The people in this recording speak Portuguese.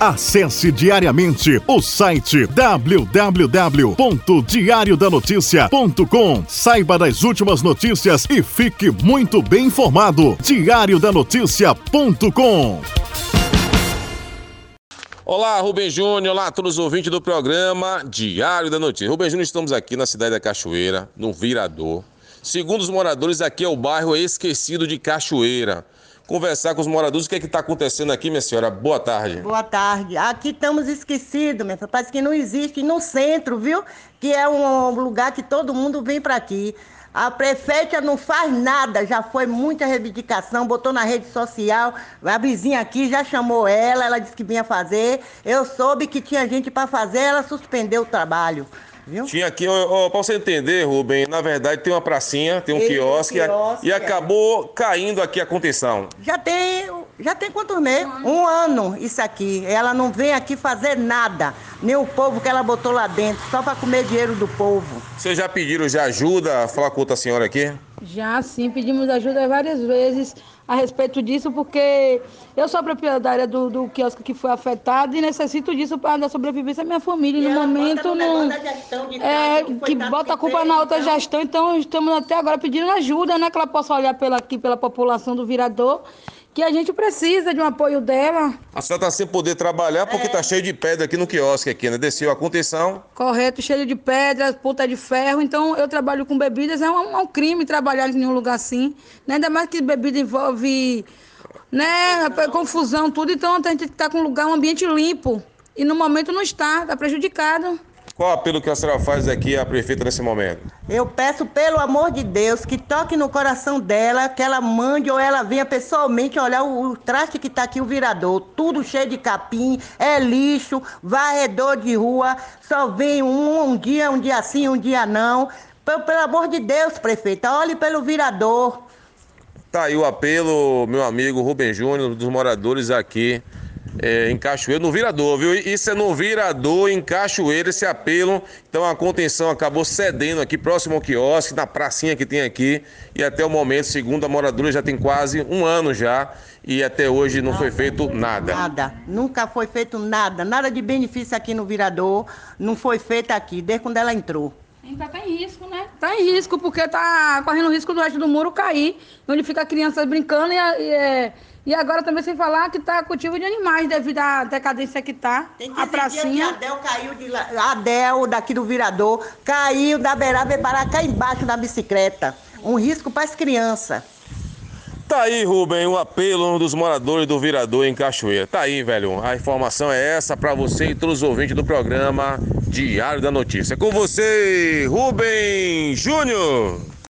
Acesse diariamente o site www.diariodanoticia.com. Saiba das últimas notícias e fique muito bem informado. diariodanoticia.com. Olá, Rubem Júnior, olá a todos os ouvintes do programa Diário da Notícia. Rubem Júnior, estamos aqui na cidade da Cachoeira, no Virador. Segundo os moradores, aqui é o bairro esquecido de Cachoeira. Conversar com os moradores, o que é está acontecendo aqui, minha senhora? Boa tarde. Boa tarde. Aqui estamos esquecidos, minha filha. Parece que não existe. no centro, viu? Que é um lugar que todo mundo vem para aqui. A prefeita não faz nada, já foi muita reivindicação, botou na rede social. A vizinha aqui já chamou ela, ela disse que vinha fazer. Eu soube que tinha gente para fazer, ela suspendeu o trabalho. Viu? Tinha aqui, ó, pra você entender, Rubem, na verdade tem uma pracinha, tem um quiosque, quiosque e, e acabou caindo aqui a contenção. Já tem, já tem quantos meses? Um ano isso aqui. Ela não vem aqui fazer nada, nem o povo que ela botou lá dentro, só para comer dinheiro do povo. Vocês já pediram já ajuda? Falar com outra senhora aqui? Já sim, pedimos ajuda várias vezes a respeito disso, porque eu sou proprietária do, do quiosque que foi afetado e necessito disso para dar sobrevivência à minha família. E no momento, não, é, que bota a culpa na outra então. gestão, então estamos até agora pedindo ajuda, né? Que ela possa olhar pela, aqui pela população do Virador que a gente precisa de um apoio dela. A senhora está sem poder trabalhar porque está é. cheio de pedra aqui no quiosque, aqui, né? Desceu a contenção. Correto, cheio de pedra, ponta de ferro. Então, eu trabalho com bebidas, é um, é um crime trabalhar em um lugar assim. Né? Ainda mais que bebida envolve né, confusão, tudo. Então, a gente está com um lugar, um ambiente limpo. E no momento não está, está prejudicado. Qual apelo que a senhora faz aqui à prefeita nesse momento? Eu peço, pelo amor de Deus, que toque no coração dela, que ela mande ou ela venha pessoalmente olhar o, o traste que está aqui, o virador. Tudo cheio de capim, é lixo, varredor de rua. Só vem um, um dia, um dia sim, um dia não. Pelo, pelo amor de Deus, prefeita, olhe pelo virador. Tá aí o apelo, meu amigo Rubem Júnior, dos moradores aqui é, em Cachoeira, no Virador, viu? Isso é no Virador, em Cachoeira, esse apelo. Então a contenção acabou cedendo aqui, próximo ao quiosque, na pracinha que tem aqui. E até o momento, segundo a moradora, já tem quase um ano já. E até hoje não, não foi feito nada. Nada, nunca foi feito nada. Nada de benefício aqui no Virador. Não foi feito aqui, desde quando ela entrou. Ainda tá em risco, né? Tá em risco, porque tá correndo risco do resto do muro cair, onde fica a criança brincando e, e é e agora também sem falar que está cultivo de animais devido à decadência que está. A pracinha. Que Adel caiu de lá. Adel, daqui do virador, caiu da beirada e parar cá embaixo da bicicleta. Um risco para as crianças. Tá aí, Rubem, o um apelo dos moradores do Virador em Cachoeira. Tá aí, velho. A informação é essa para você e todos os ouvintes do programa Diário da Notícia. Com você, Rubem Júnior.